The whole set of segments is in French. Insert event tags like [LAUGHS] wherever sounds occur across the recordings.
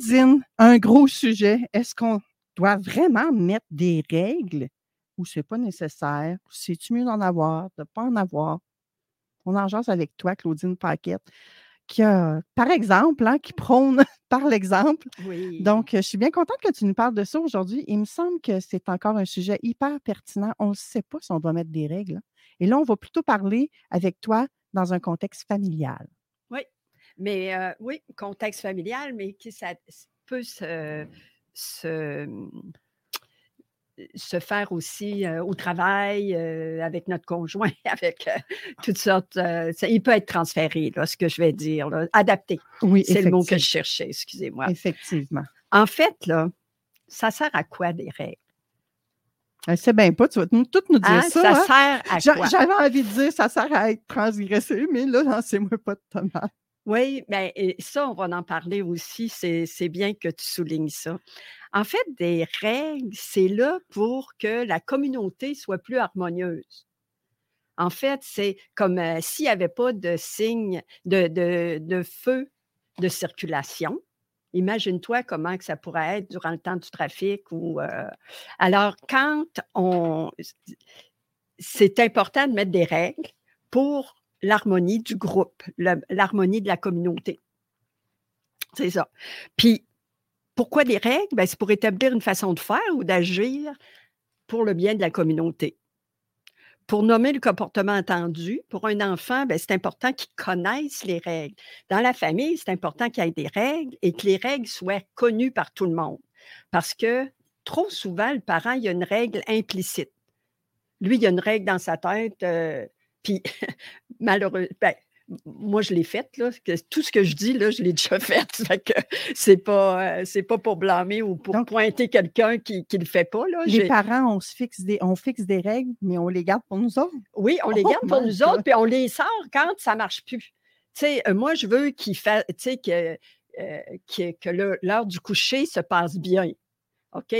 Zine, un gros sujet. Est-ce qu'on doit vraiment mettre des règles ou c'est pas nécessaire? C'est-tu mieux d'en avoir, de pas en avoir? On en jase avec toi, Claudine Paquette, qui a, par exemple, hein, qui prône [LAUGHS] par l'exemple. Oui. Donc, je suis bien contente que tu nous parles de ça aujourd'hui. Il me semble que c'est encore un sujet hyper pertinent. On ne sait pas si on doit mettre des règles. hein. Et là, on va plutôt parler avec toi dans un contexte familial. Mais euh, oui, contexte familial, mais qui ça peut se, se, se faire aussi euh, au travail, euh, avec notre conjoint, [LAUGHS] avec toutes sortes. ça- il peut être transféré, là, ce que je vais dire, là, adapté. Oui, C'est le mot que je cherchais, excusez-moi. effectivement. En fait, là, ça sert à quoi des règles? Elle sait bien pas, tu vas nous, tout nous dire Hein? ça. Ça hein? sert à quoi? J'avais envie de dire ça sert à être transgressé, mais là, lancez-moi pas de tomate. Oui, bien, ça, on va en parler aussi. C'est bien que tu soulignes ça. En fait, des règles, c'est là pour que la communauté soit plus harmonieuse. En fait, c'est comme euh, s'il n'y avait pas de signe de, de, de feu de circulation. Imagine-toi comment que ça pourrait être durant le temps du trafic. Ou, euh, Alors, quand on... C'est important de mettre des règles pour l'harmonie du groupe, l'harmonie de la communauté. C'est ça. Puis, pourquoi des règles? Ben, c'est pour établir une façon de faire ou d'agir pour le bien de la communauté. Pour nommer le comportement attendu, pour un enfant, ben, c'est important qu'il connaisse les règles. Dans la famille, c'est important qu'il y ait des règles et que les règles soient connues par tout le monde. Parce que trop souvent, le parent, il y a une règle implicite. Lui, il y a une règle dans sa tête, euh, puis [LAUGHS] malheureux, ben, moi, je l'ai faite, là. que tout ce que je dis, là, je l'ai déjà [LAUGHS] fait. Fait que c'est pas, euh, c'est pas pour blâmer ou pour Donc- pointer quelqu'un qui ne le fait pas. Là. Les parents, on, se fixe des, on fixe des règles, mais on les garde pour nous autres. Oui, on les Oh garde pour nous autres, puis on les sort quand ça marche plus. Euh, moi, je veux qu'il fa... que, euh, que, que le- l'heure du coucher se passe bien. OK?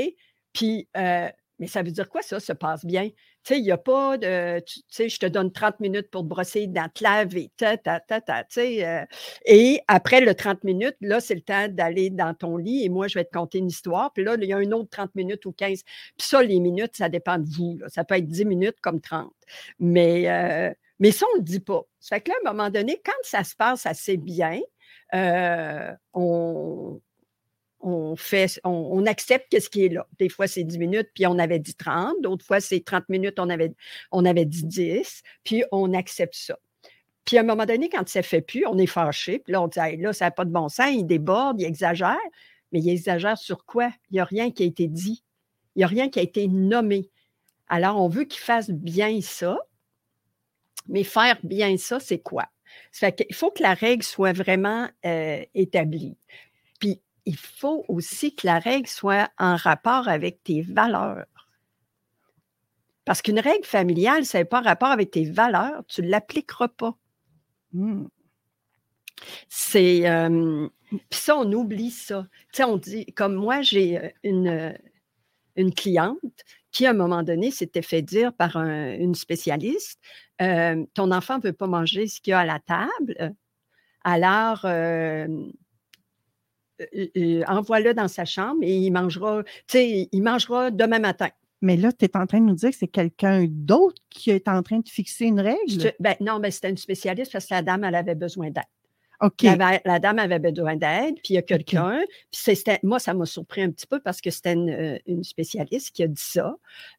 Puis, euh, mais ça veut dire quoi, ça, se passe bien? Tu sais, il n'y a pas de. Tu sais, je te donne 30 minutes pour te brosser dents, te laver, ta, ta, ta, ta, tu sais. euh, et après le 30 minutes, là, c'est le temps d'aller dans ton lit et moi, je vais te conter une histoire. Puis là, il y a un autre 30 minutes ou 15. Puis ça, les minutes, ça dépend de vous. là. Ça peut être 10 minutes comme 30. Mais, euh, mais ça, on ne le dit pas. Ça fait que là, à un moment donné, quand ça se passe assez bien, euh, on, on, accepte ce qui est là. Des fois, c'est 10 minutes, puis on avait dit 30. D'autres fois, c'est 30 minutes, on avait, on avait dit 10. Puis on accepte ça. Puis à un moment donné, quand ça ne fait plus, on est fâché. Puis là, on dit, là, ça n'a pas de bon sens, il déborde, il exagère. Mais il exagère sur quoi? Il n'y a rien qui a été dit. Il n'y a rien qui a été nommé. Alors, on veut qu'il fasse bien ça. Mais faire bien ça, c'est quoi? Qu'il faut que la règle soit vraiment euh, établie. Puis, il faut aussi que la règle soit en rapport avec tes valeurs. Parce qu'une règle familiale, ça n'est pas en rapport avec tes valeurs, tu ne l'appliqueras pas. Hmm. C'est. euh, Puis ça, on oublie ça. Tu sais, on dit, comme moi, j'ai euh, une, euh, une cliente qui, à un moment donné, s'était fait dire par un- une spécialiste euh, Ton enfant ne veut pas manger ce qu'il y a à la table, alors. euh, envoie-le dans sa chambre et il mangera, tu sais, il mangera demain matin. Mais là, tu es en train de nous dire que c'est quelqu'un d'autre qui est en train de fixer une règle? ben, non, mais c'était une spécialiste parce que la dame, elle avait besoin d'aide. OK. La, la dame avait besoin d'aide, puis il y a quelqu'un. Puis moi, ça m'a surpris un petit peu parce que c'était une, euh, une spécialiste qui a dit ça,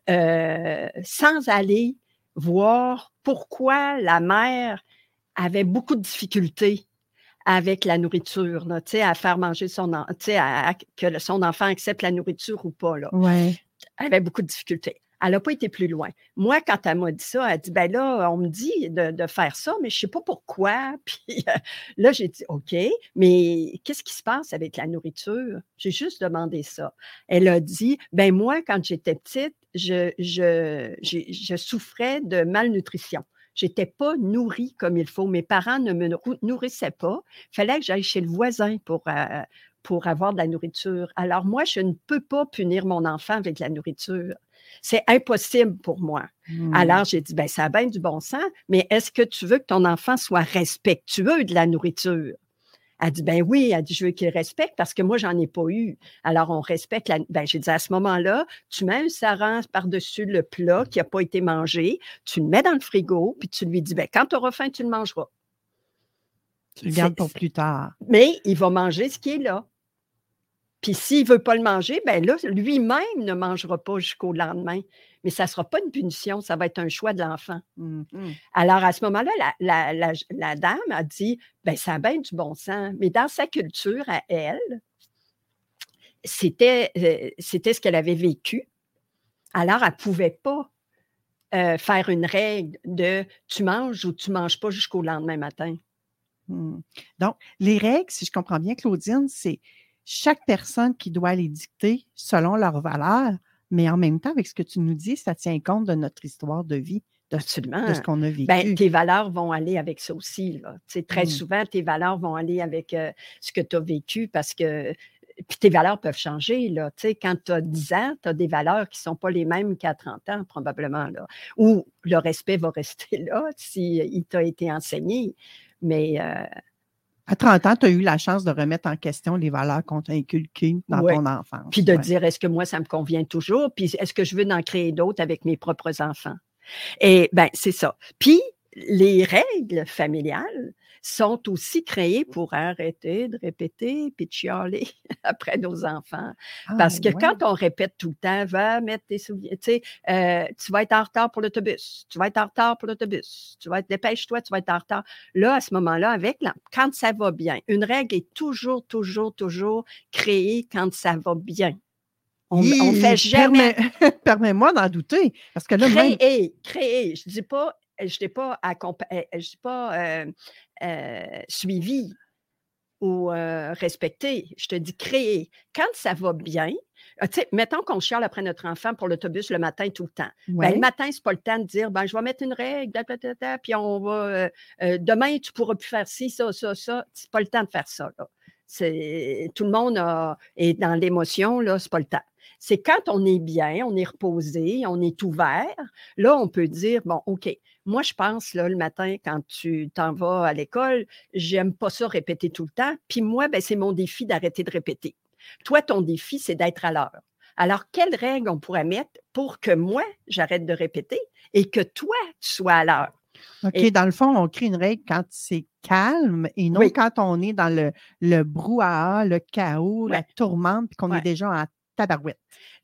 euh, sans aller voir pourquoi la mère avait beaucoup de difficultés avec la nourriture, là, à faire manger son enfant, que son enfant accepte la nourriture ou pas. Là. Ouais. Elle avait beaucoup de difficultés. Elle n'a pas été plus loin. Moi, quand elle m'a dit ça, elle a dit Ben là, on me dit de, de faire ça, mais je ne sais pas pourquoi. [LAUGHS] Puis euh, là, j'ai dit OK, mais qu'est-ce qui se passe avec la nourriture? J'ai juste demandé ça. Elle a dit Ben moi, quand j'étais petite, je, je souffrais de malnutrition. J'étais pas nourrie comme il faut. Mes parents ne me nourri- nourrissaient pas. Il fallait que j'aille chez le voisin pour, euh, pour avoir de la nourriture. Alors moi, je ne peux pas punir mon enfant avec la nourriture. C'est impossible pour moi. Hmm. Alors, j'ai dit, ben, ça a bien du bon sens, mais est-ce que tu veux que ton enfant soit respectueux de la nourriture? Elle dit, ben oui, elle dit, je veux qu'il respecte parce que moi, j'en ai pas eu. Alors, on respecte la. Ben, j'ai dit, à ce moment-là, tu mets un saran par-dessus le plat qui n'a pas été mangé, tu le mets dans le frigo, puis tu lui dis, ben, quand tu auras faim, tu le mangeras. Tu le gardes pour plus tard. Mais il va manger ce qui est là. Puis s'il ne veut pas le manger, ben là, lui-même ne mangera pas jusqu'au lendemain. Mais ça ne sera pas une punition, ça va être un choix de l'enfant. Mhm. Alors, à ce moment-là, la, la- la- la dame a dit ben ça a bien du bon sens. Mais dans sa culture, à elle, c'était, euh, ce qu'elle avait vécu. Alors, elle ne pouvait pas euh, faire une règle de tu manges ou tu ne manges pas jusqu'au lendemain matin. Hmm. Donc, les règles, si je comprends bien, Claudine, c'est chaque personne qui doit les dicter selon leurs valeurs, mais en même temps, avec ce que tu nous dis, ça tient compte de notre histoire de vie, de, ce- Absolument. de ce qu'on a vécu. Ben, tes valeurs vont aller avec ça aussi. Là. Très Mm. souvent, tes valeurs vont aller avec euh, ce que tu as vécu parce que puis tes valeurs peuvent changer. Là. Tu sais, quand tu as 10 ans, tu as des valeurs qui ne sont pas les mêmes qu'à 30 ans, probablement. Là. Ou le respect va [LAUGHS] rester là s'il t'a été enseigné. Mais euh, à 30 ans, tu as eu la chance de remettre en question les valeurs qu'on t'a inculquées dans Ouais. ton enfance. puis de Ouais. dire est-ce que moi, ça me convient toujours? Puis est-ce que je veux en créer d'autres avec mes propres enfants? Et bien, c'est ça. Puis les règles familiales sont aussi créées pour arrêter de répéter puis de chialer [LAUGHS] après nos enfants. Parce Ah, que ouais. quand on répète tout le temps, va mettre tes souliers, tu sais, euh, tu vas être en retard pour l'autobus, tu vas être en retard pour l'autobus, tu vas être, dépêche-toi, tu vas être en retard. Là, à ce moment-là, avec la- quand ça va bien, une règle est toujours, toujours, toujours créée quand ça va bien. On ne fait jamais permets- [LAUGHS] Permets-moi d'en douter. Parce que là, même. créer, créer. Je ne dis pas, je n'ai pas, euh, je dis pas euh, euh, suivi ou euh, respecté. Je te dis créer. Quand ça va bien, tu sais, mettons qu'on chiale après notre enfant pour l'autobus le matin tout le temps. Ben, le matin, c'est pas le temps de dire ben, je vais mettre une règle, da, da, da, da, puis on va. euh, euh, demain, tu pourras plus faire ci, ça, ça, ça. C'est pas le temps de faire ça. Là. C'est, tout le monde a- est dans l'émotion, là, c'est pas le temps. C'est quand on est bien, on est reposé, on est ouvert, là, on peut dire bon, OK, moi, je pense, là, le matin, quand tu t'en vas à l'école, j'aime pas ça répéter tout le temps. Puis moi, ben, c'est mon défi d'arrêter de répéter. Toi, ton défi, c'est d'être à l'heure. Alors, quelles règles on pourrait mettre pour que moi, j'arrête de répéter et que toi, tu sois à l'heure? OK, Et- dans le fond, on crée une règle quand c'est calme et non Oui. quand on est dans le, le brouhaha, le chaos, la tourmente, puis qu'on Ouais. est déjà en tabarouette.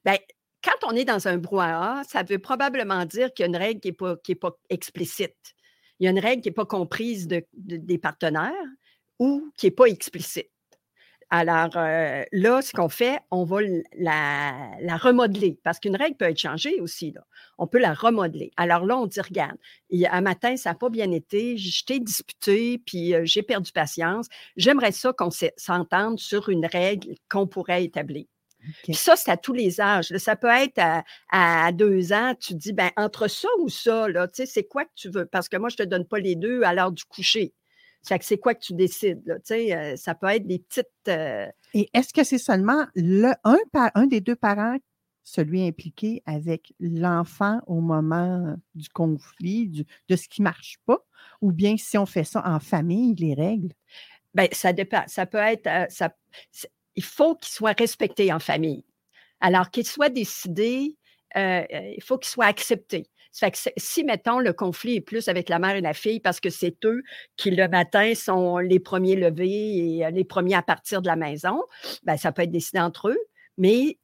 Bien, quand on est dans un brouhaha, ça veut probablement dire qu'il y a une règle qui n'est pas, explicite. Il y a une règle qui n'est pas comprise de- de- des partenaires ou qui n'est pas explicite. Alors euh, là, ce qu'on fait, on va la, remodeler parce qu'une règle peut être changée aussi. Là. On peut la remodeler. Alors là, on dit, regarde, un matin, ça n'a pas bien été, je t'ai disputé, puis euh, j'ai perdu patience. J'aimerais ça qu'on s'e- s'entende sur une règle qu'on pourrait établir. Puis ça, c'est à tous les âges. là. Ça peut être à, à deux ans, tu dis, ben, entre ça ou ça, là, tu sais, c'est quoi que tu veux? Parce que moi, je ne te donne pas les deux à l'heure du coucher. C'est que c'est quoi que tu décides? Là, tu sais, euh, ça peut être des petites. euh, Et est-ce que c'est seulement le, un, par- un des deux parents, celui impliqué avec l'enfant au moment du conflit, du- de ce qui ne marche pas, ou bien si on fait ça en famille, les règles? ben, ça dépend. Ça peut être. euh, ça, il faut qu'il soit respecté en famille. Alors qu'il soit décidé, euh, euh, il faut qu'il soit accepté. Ça fait que si, mettons, le conflit est plus avec la mère et la fille parce que c'est eux qui, le matin, sont les premiers levés et les premiers à partir de la maison, ben, ça peut être décidé entre eux, mais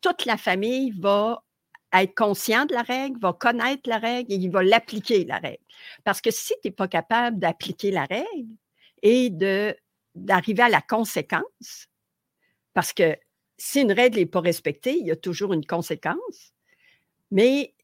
toute la famille va être conscient de la règle, va connaître la règle et il va l'appliquer, la règle. Parce que si tu n'es pas capable d'appliquer la règle et d'arriver à la conséquence, parce que si une règle n'est pas respectée, il y a toujours une conséquence, mais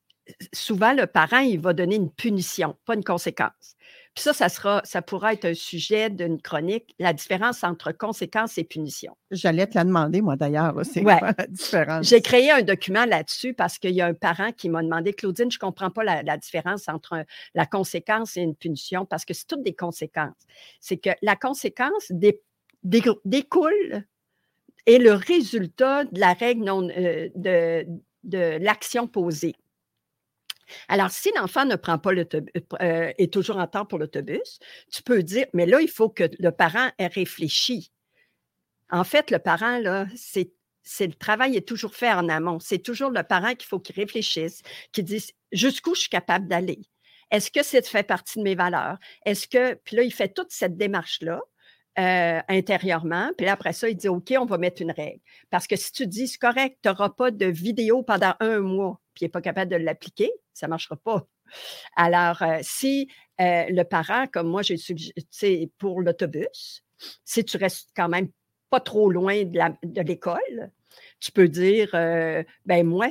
souvent, le parent, il va donner une punition, pas une conséquence. Puis ça, ça, sera, ça pourra être un sujet d'une chronique, la différence entre conséquence et punition. J'allais te la demander, moi, d'ailleurs. C'est quoi la différence? J'ai créé un document là-dessus parce qu'il y a un parent qui m'a demandé, Claudine, je ne comprends pas la, différence entre la conséquence et une punition parce que c'est toutes des conséquences. C'est que la conséquence découle et le résultat de la règle euh, de, de l'action posée. Alors, si l'enfant ne prend pas l'autobus, euh, est toujours en temps pour l'autobus, tu peux dire, mais là, il faut que le parent ait réfléchi. En fait, le parent, là, c'est le travail est toujours fait en amont. C'est toujours le parent qu'il faut qu'il réfléchisse, qu'il dise jusqu'où je suis capable d'aller? Est-ce que ça fait partie de mes valeurs? Est-ce que, puis là, il fait toute cette démarche-là. Euh, intérieurement. Puis après ça, il dit OK, on va mettre une règle. Parce que si tu dis c'est correct, tu n'auras pas de vidéo pendant un mois, puis il n'est pas capable de l'appliquer, ça ne marchera pas. Alors, euh, si euh, le parent, comme moi, j'ai suggéré pour l'autobus, si tu restes quand même pas trop loin de l'école, tu peux dire, ben moi,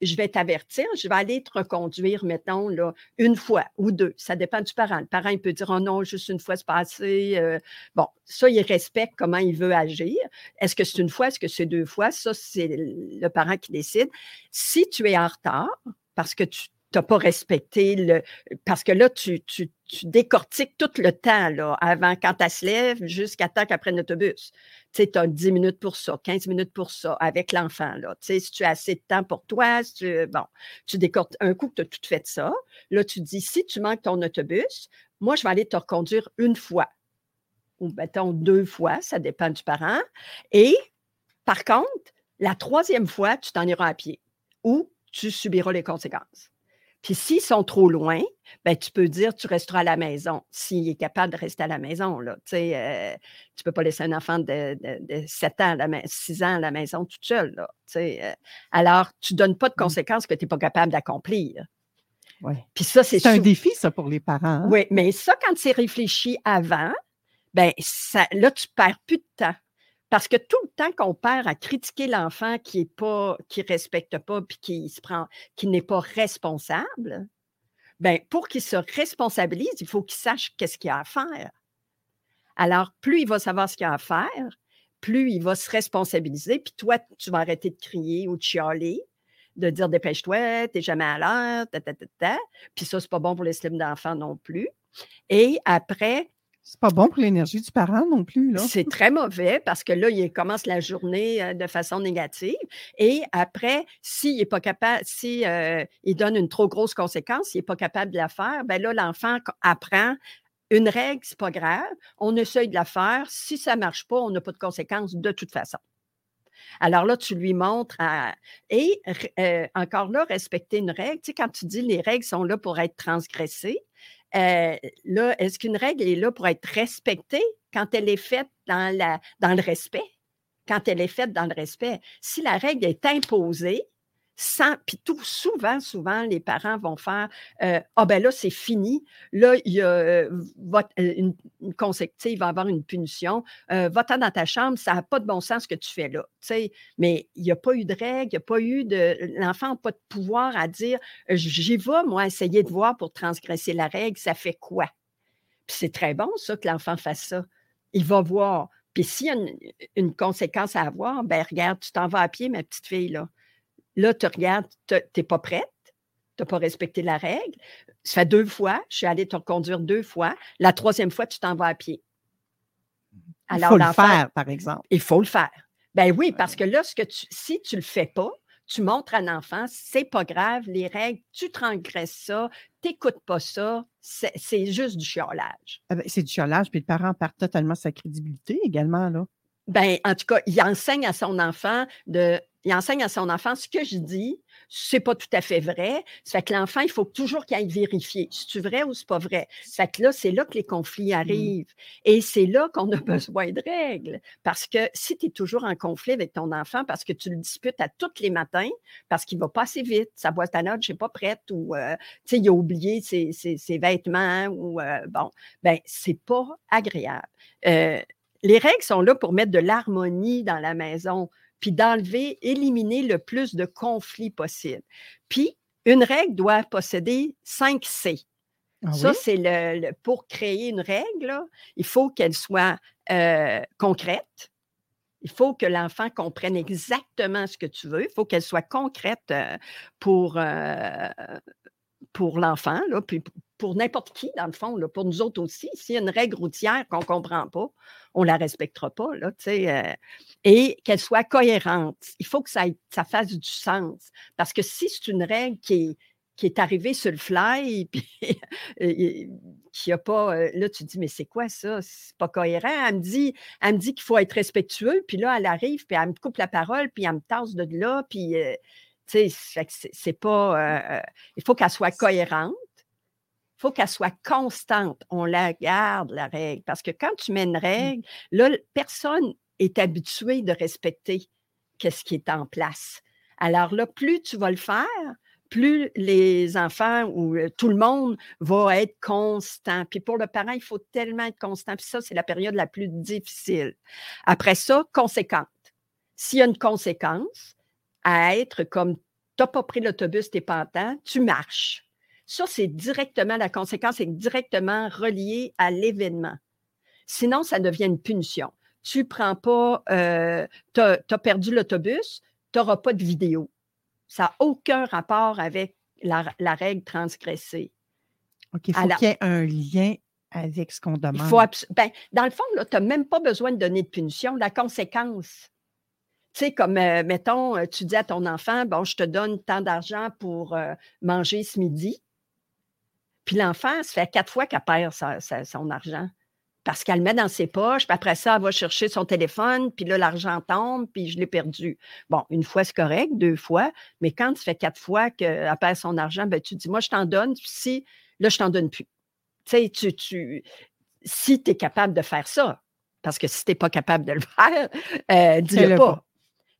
je vais t'avertir, je vais aller te reconduire, mettons, là, une fois ou deux. Ça dépend du parent. Le parent, il peut dire, oh non, juste une fois, c'est passé. Euh. bon, ça, il respecte comment il veut agir. Est-ce que c'est une fois, est-ce que c'est deux fois? Ça, c'est le parent qui décide. Si tu es en retard, parce que tu n'as pas respecté le. Parce que là, tu, tu, tu décortiques tout le temps, là, avant quand elle se lève jusqu'à temps qu'elle prenne l'autobus. Tu sais, as 10 minutes pour ça, 15 minutes pour ça, avec l'enfant, là. Tu sais, si tu as assez de temps pour toi, si tu, bon, tu décortiques. Un coup que tu as tout fait ça, là, tu dis, si tu manques ton autobus, moi, je vais aller te reconduire une fois. Ou, mettons, deux fois, ça dépend du parent. Et, par contre, la troisième fois, tu t'en iras à pied ou tu subiras les conséquences. Puis s'ils sont trop loin, ben, tu peux dire tu resteras à la maison s'il est capable de rester à la maison. Là. Tu ne euh, peux pas laisser un enfant de, 7 ans, 6 ans à la maison tout seul. Là, euh. alors, tu ne donnes pas de mmh. conséquences que tu n'es pas capable d'accomplir. Ouais. Puis ça, c'est, un défi, ça, pour les parents. Hein? Oui, mais ça, quand c'est réfléchi avant, ben ça, là, tu perds plus de temps. Parce que tout le temps qu'on perd à critiquer l'enfant qui est pas, qui respecte pas, puis qui se prend, qui n'est pas responsable, ben pour qu'il se responsabilise, il faut qu'il sache qu'est-ce qu'il a à faire. Alors, plus il va savoir ce qu'il a à faire, plus il va se responsabiliser, puis toi, tu vas arrêter de crier ou de chialer, de dire dépêche-toi, t'es jamais à l'heure, ta, ta, ta, ta. Puis ça, c'est pas bon pour les slims d'enfants non plus. Et après, c'est pas bon pour l'énergie du parent non plus. C'est très mauvais parce que là, il commence la journée euh, de façon négative. Et après, s'il n'est pas capable, si euh, donne une trop grosse conséquence, s'il n'est pas capable de la faire, ben là, l'enfant apprend une règle, c'est pas grave. On essaye de la faire. Si ça marche pas, on n'a pas de conséquences de toute façon. Alors là, tu lui montres Et euh, encore là, respecter une règle. Tu sais, quand tu dis les règles sont là pour être transgressées, euh, là, est-ce qu'une règle est là pour être respectée quand elle est faite dans, le respect? Quand elle est faite dans le respect. Si la règle est imposée, sans, puis tout souvent, souvent, les parents vont faire euh, Ah ben là, c'est fini. Là, il y a euh, euh, une, une il va avoir une punition. Va-t'en dans ta chambre, ça n'a pas de bon sens ce que tu fais là. Mais il n'y a pas eu de règle, il n'y a pas eu de. L'enfant n'a pas de pouvoir à dire J'y vais, moi, essayer de voir pour transgresser la règle, ça fait quoi? Puis c'est très bon, ça, que l'enfant fasse ça. Il va voir. Puis s'il y a une, une, conséquence à avoir, ben regarde, tu t'en vas à pied, ma petite fille, là. Là, tu regardes, tu n'es pas prête, tu n'as pas respecté la règle. Ça fait deux fois, je suis allée te reconduire deux fois. La troisième fois, tu t'en vas à pied. il faut le faire, par exemple. Il faut le faire. Ben oui, parce que là, ce que si tu ne le fais pas, tu montres à l'enfant, c'est pas grave, les règles, tu transgresses ça, tu n'écoutes pas ça, c'est juste du chiolage. Ah ben, c'est du chiolage, puis le parent perd totalement sa crédibilité également, là. Ben, en tout cas, il enseigne à son enfant de il enseigne à son enfant ce que je dis, c'est pas tout à fait vrai. Ça fait que l'enfant, il faut toujours qu'il aille vérifier. C'est vrai ou c'est pas vrai? Ça fait que là, c'est là que les conflits mmh. arrivent. Et c'est là qu'on a [LAUGHS] besoin de règles. Parce que si tu es toujours en conflit avec ton enfant parce que tu le disputes à tous les matins, parce qu'il va pas assez vite, sa boîte à notes, je pas prête, ou euh, tu sais, il a oublié ses, vêtements, ou euh, bon, ben c'est pas agréable. Euh, les règles sont là pour mettre de l'harmonie dans la maison puis d'enlever, éliminer le plus de conflits possible. Puis, une règle doit posséder 5 C. Ah Ça, c'est le, pour créer une règle, il faut qu'elle soit euh, concrète. Il faut que l'enfant comprenne exactement ce que tu veux. Il faut qu'elle soit concrète euh, pour, euh, pour l'enfant, puis pour n'importe qui, dans le fond, là, pour nous autres aussi. S'il y a une règle routière qu'on ne comprend pas, on ne la respectera pas. Là, euh, et qu'elle soit cohérente. Il faut que ça, ça, fasse du sens. Parce que si c'est une règle qui est, qui est arrivée sur le fly, [LAUGHS] puis qui a pas. Euh, là, tu te dis, mais c'est quoi ça? C'est pas cohérent. Elle me dit, elle me dit qu'il faut être respectueux, puis là, elle arrive, puis elle me coupe la parole, puis elle me tasse de là, puis. Euh, tu sais, c'est pas. il faut qu'elle soit cohérente faut qu'elle soit constante. On la garde, la règle. Parce que quand tu mets une mmh. règle, là, personne est habitué de respecter ce qui est en place. Alors là, plus tu vas le faire, plus les enfants ou tout le monde va être constant. Puis pour le parent, il faut tellement être constant. Puis ça, c'est la période la plus difficile. Après ça, conséquente. S'il y a une conséquence à être comme tu n'as pas pris l'autobus, tu n'es pas en tu marches. Ça, c'est directement, la conséquence est directement reliée à l'événement. Sinon, ça devient une punition. Tu prends pas, euh, tu as, perdu l'autobus, tu n'auras pas de vidéo. Ça n'a aucun rapport avec la, règle transgressée. OK, il faut qu'il y ait un lien avec ce qu'on demande. faut ben, dans le fond, tu n'as même pas besoin de donner de punition. La conséquence, tu sais, comme, euh, mettons, euh, tu dis à ton enfant, bon, je te donne tant d'argent pour manger ce midi. Puis l'enfant, ça fait quatre fois qu'elle perd son argent. Parce qu'elle le met dans ses poches, puis après ça, elle va chercher son téléphone, puis là, l'argent tombe, puis je l'ai perdu. Bon, une fois, c'est correct, deux fois, mais quand tu fais quatre fois qu'elle perd son argent, ben, tu dis, moi, je t'en donne, puis si, là, je t'en donne plus. Tu sais, tu, tu, si tu es capable de faire ça, parce que si tu n'es pas capable de le [LAUGHS] faire, euh, dis-le pas.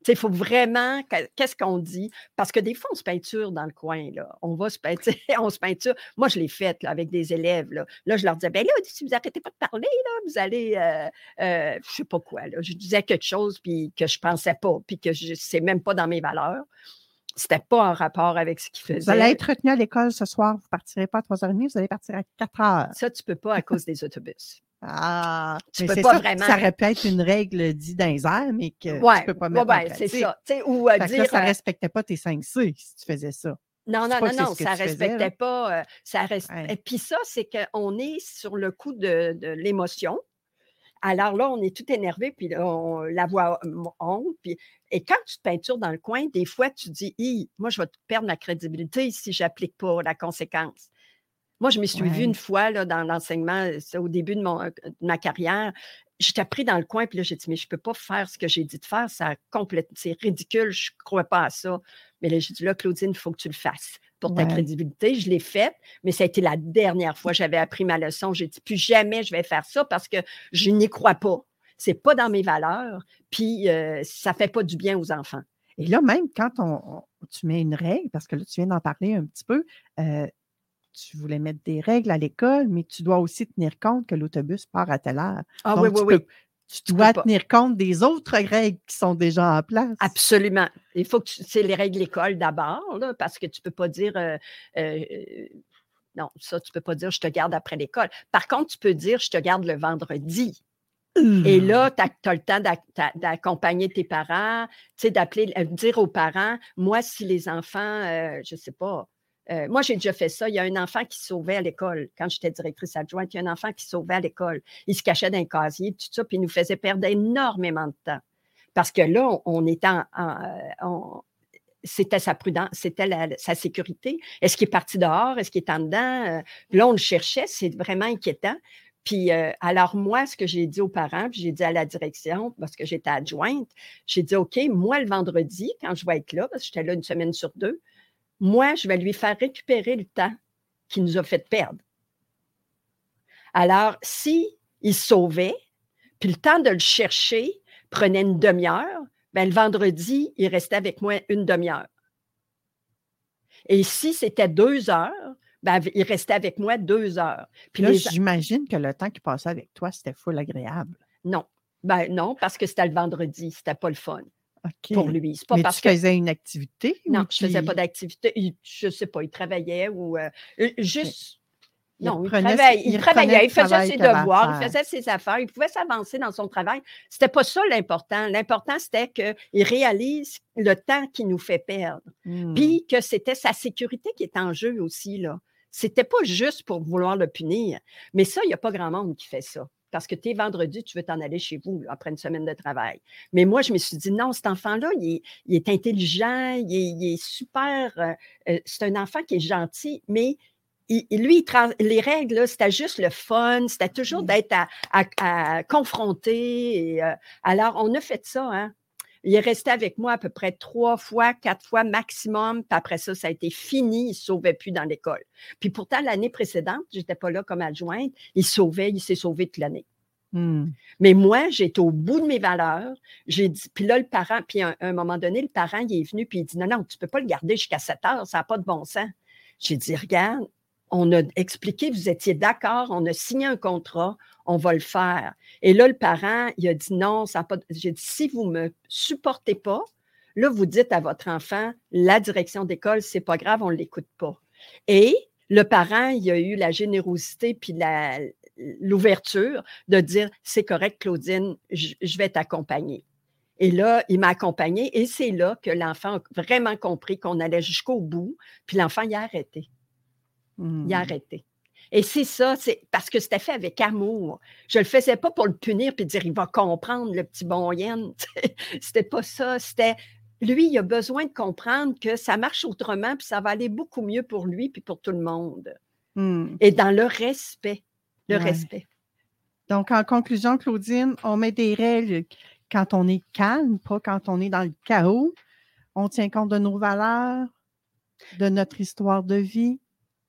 Il faut vraiment, qu'est-ce qu'on dit? Parce que des fois, on se peinture dans le coin, là. On va se peinture, [LAUGHS] on se peinture. Moi, je l'ai fait avec des élèves, là. Là, je leur disais, ben là, si vous n'arrêtez pas de parler, là, vous allez, euh, euh, je ne sais pas quoi, là. Je disais quelque chose puis que je ne pensais pas, puis que je sais même pas dans mes valeurs. C'était pas en rapport avec ce qu'ils faisaient. Vous allez être retenu à l'école ce soir, vous ne partirez pas à 3h30, vous allez partir à 4h. Ça, tu ne peux pas à cause des autobus. Ah, tu peux pas ça, vraiment. Ça aurait pu être une règle dite dans les airs, mais que tu tu peux pas mettre ouais, c'est ça. ou euh, dire, ça ne euh respectait pas tes 5 C si tu faisais ça. Non, non, non, non, ça ne respectait pas. Euh, ça. Et puis ça, c'est qu'on est sur le coup de, de l'émotion. Alors là, on est tout énervé, puis on, la voix honte. Puis, et quand tu te peintures dans le coin, des fois, tu dis, moi, je vais perdre ma crédibilité si je n'applique pas la conséquence. Moi, je me suis vue une fois là, dans l'enseignement, au début de, mon, ma carrière. J'étais pris dans le coin, puis là, j'ai dit, mais je ne peux pas faire ce que j'ai dit de faire. Ça c'est ridicule, je ne crois pas à ça. Mais là, j'ai dit, là, Claudine, il faut que tu le fasses pour ta crédibilité. Je l'ai faite, mais ça a été la dernière fois que j'avais appris ma leçon. J'ai dit, plus jamais je vais faire ça parce que je n'y crois pas. Ce n'est pas dans mes valeurs, puis euh, ça ne fait pas du bien aux enfants. Et là, même quand on, tu mets une règle, parce que là, tu viens d'en parler un petit peu, euh, tu voulais mettre des règles à l'école, mais tu dois aussi tenir compte que l'autobus part à telle heure. Ah oui, oui, oui. Tu dois tenir compte des autres règles qui sont déjà en place. Absolument. Il faut que tu sais les règles de l'école d'abord, parce que tu ne peux pas dire euh, euh, non, ça, tu ne peux pas dire je te garde après l'école. Par contre, tu peux dire je te garde le vendredi. Et là, tu as, le temps d'accompagner tes parents, d'appeler, euh, dire aux parents, moi, si les enfants, je ne sais pas, euh, moi, j'ai déjà fait ça. Il y a un enfant qui sauvait à l'école. Quand j'étais directrice adjointe, il y a un enfant qui sauvait à l'école. Il se cachait dans un casier, tout ça, puis il nous faisait perdre énormément de temps. Parce que là, on, était en, c'était sa prudence, c'était sa sécurité. Est-ce qu'il est parti dehors? Est-ce qu'il est en dedans? Euh, là, on le cherchait, c'est vraiment inquiétant. Puis euh, alors, moi, ce que j'ai dit aux parents, puis j'ai dit à la direction, parce que j'étais adjointe, j'ai dit, OK, moi, le vendredi, quand je vais être là, parce que j'étais là une semaine sur deux, moi, je vais lui faire récupérer le temps qu'il nous a fait perdre. Alors, si il sauvait, puis le temps de le chercher prenait une demi-heure, ben, le vendredi, il restait avec moi une demi-heure. Et si c'était deux heures, ben, il restait avec moi deux heures. Puis là, j'imagine que le temps qu'il passait avec toi, c'était full agréable. Non. Ben non, parce que c'était le vendredi, c'était pas le fun. Pour lui. Pas Mais parce tu faisais une activité? Non, je ne faisais pas d'activité. Je ne sais pas, il travaillait ou euh, juste. Non, il, travaillait, il, travaillait, il faisait ses devoirs, il faisait ses affaires, il pouvait s'avancer dans son travail. Ce n'était pas ça l'important. L'important, c'était qu'il réalise le temps qu'il nous fait perdre. Hmm. Puis que c'était sa sécurité qui est en jeu aussi. là. C'était pas juste pour vouloir le punir. Mais ça, il n'y a pas grand monde qui fait ça. Parce que tu es vendredi, tu veux t'en aller chez vous après une semaine de travail. Mais moi, je me suis dit, non, cet enfant-là, il, est intelligent, il est, super. Euh, euh, c'est un enfant qui est gentil, mais lui, les règles, c'était juste le fun, c'était toujours mmh. d'être à, confronter. Euh, alors, on a fait ça. Hein. Il est resté avec moi à peu près trois fois, quatre fois maximum. Puis après ça, ça a été fini. Il ne sauvait plus dans l'école. Puis pourtant, l'année précédente, je n'étais pas là comme adjointe. Il sauvait, il s'est sauvé toute l'année. Mmh. Mais moi, j'étais au bout de mes valeurs. J'ai dit, puis là, le parent, puis à un, moment donné, le parent, il est venu, puis il dit Non, non, tu ne peux pas le garder jusqu'à 7 heures, ça n'a pas de bon sens. J'ai dit Regarde, on a expliqué, vous étiez d'accord, on a signé un contrat, on va le faire. Et là, le parent, il a dit non, ça pas. J'ai dit si vous ne me supportez pas, là, vous dites à votre enfant, la direction d'école, c'est pas grave, on ne l'écoute pas. Et le parent, il a eu la générosité puis l'ouverture de dire c'est correct, Claudine, je, vais t'accompagner. Et là, il m'a accompagné et c'est là que l'enfant a vraiment compris qu'on allait jusqu'au bout, puis l'enfant y a arrêté. Il a mmh. arrêté. Et c'est ça, c'est parce que c'était fait avec amour. Je ne le faisais pas pour le punir puis dire il va comprendre le petit bon yen. [LAUGHS] c'était pas ça. C'était lui, il a besoin de comprendre que ça marche autrement puis ça va aller beaucoup mieux pour lui puis pour tout le monde. Mmh. Et dans le respect. Le respect. Donc, en conclusion, Claudine, on met des règles quand on est calme, pas quand on est dans le chaos. On tient compte de nos valeurs, de notre histoire de vie,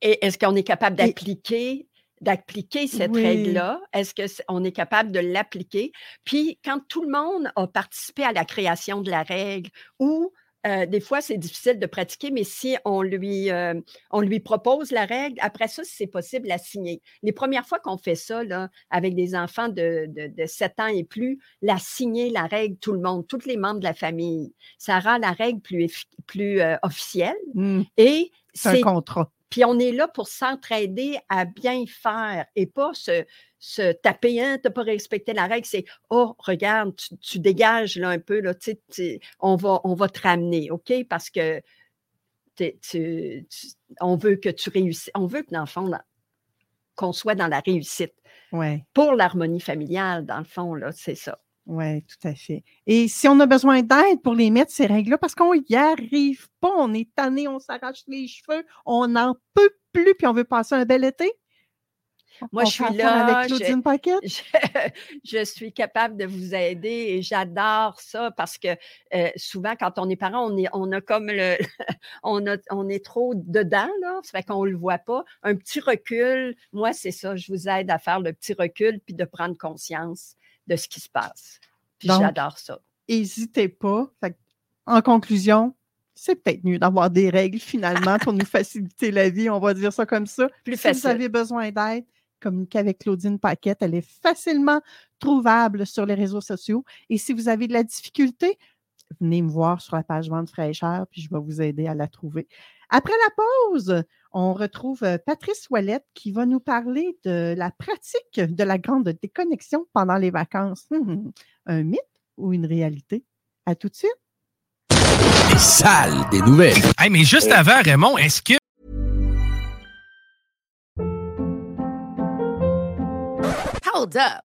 et est-ce qu'on est capable d'appliquer d'appliquer cette règle-là? Est-ce qu'on est capable de l'appliquer? Puis, quand tout le monde a participé à la création de la règle ou euh, des fois, c'est difficile de pratiquer, mais si on lui, euh, on lui propose la règle, après ça, si c'est possible, la signer. Les premières fois qu'on fait ça, là, avec des enfants de, de, 7 ans et plus, la signer, la règle, tout le monde, tous les membres de la famille, ça rend la règle plus, plus euh, officielle. Mmh. Et c'est un contrat. Puis on est là pour s'entraider à bien faire et pas se, se taper, hein, tu n'as pas respecté la règle, c'est Oh, regarde, tu, dégages là un peu, là, on, va, on va te ramener, OK? Parce que on veut que tu réussisses, on veut que l'enfant, qu'on soit dans la réussite. Ouais. Pour l'harmonie familiale, dans le fond, là, c'est ça. Oui, tout à fait. Et si on a besoin d'aide pour les mettre, ces règles-là, parce qu'on n'y arrive pas, on est tanné, on s'arrache les cheveux, on n'en peut plus, puis on veut passer un bel été? Moi, je suis là. Avec Claudine je, [LAUGHS] je, suis capable de vous aider et j'adore ça parce que euh, souvent, quand on est parent, on, est, on a comme le. [LAUGHS] on, a, on est trop dedans, là. Ça fait qu'on ne le voit pas. Un petit recul, moi, c'est ça. Je vous aide à faire le petit recul puis de prendre conscience de ce qui se passe. j'adore ça. N'hésitez pas. en conclusion, c'est peut-être mieux d'avoir des règles finalement pour nous faciliter la vie, on va dire ça comme ça. Plus si vous avez besoin d'aide, communiquez avec Claudine Paquette. Elle est facilement trouvable sur les réseaux sociaux. Et si vous avez de la difficulté, venez me voir sur la page Vente fraîcheur, puis je vais vous aider à la trouver. Après la pause, on retrouve euh, Patrice Ouellette qui va nous parler de la pratique de la grande déconnexion pendant les vacances. Hum, hum. Un mythe ou une réalité? À tout de suite. Les salles des nouvelles. mais juste avant, Raymond, est-ce que. Hold up.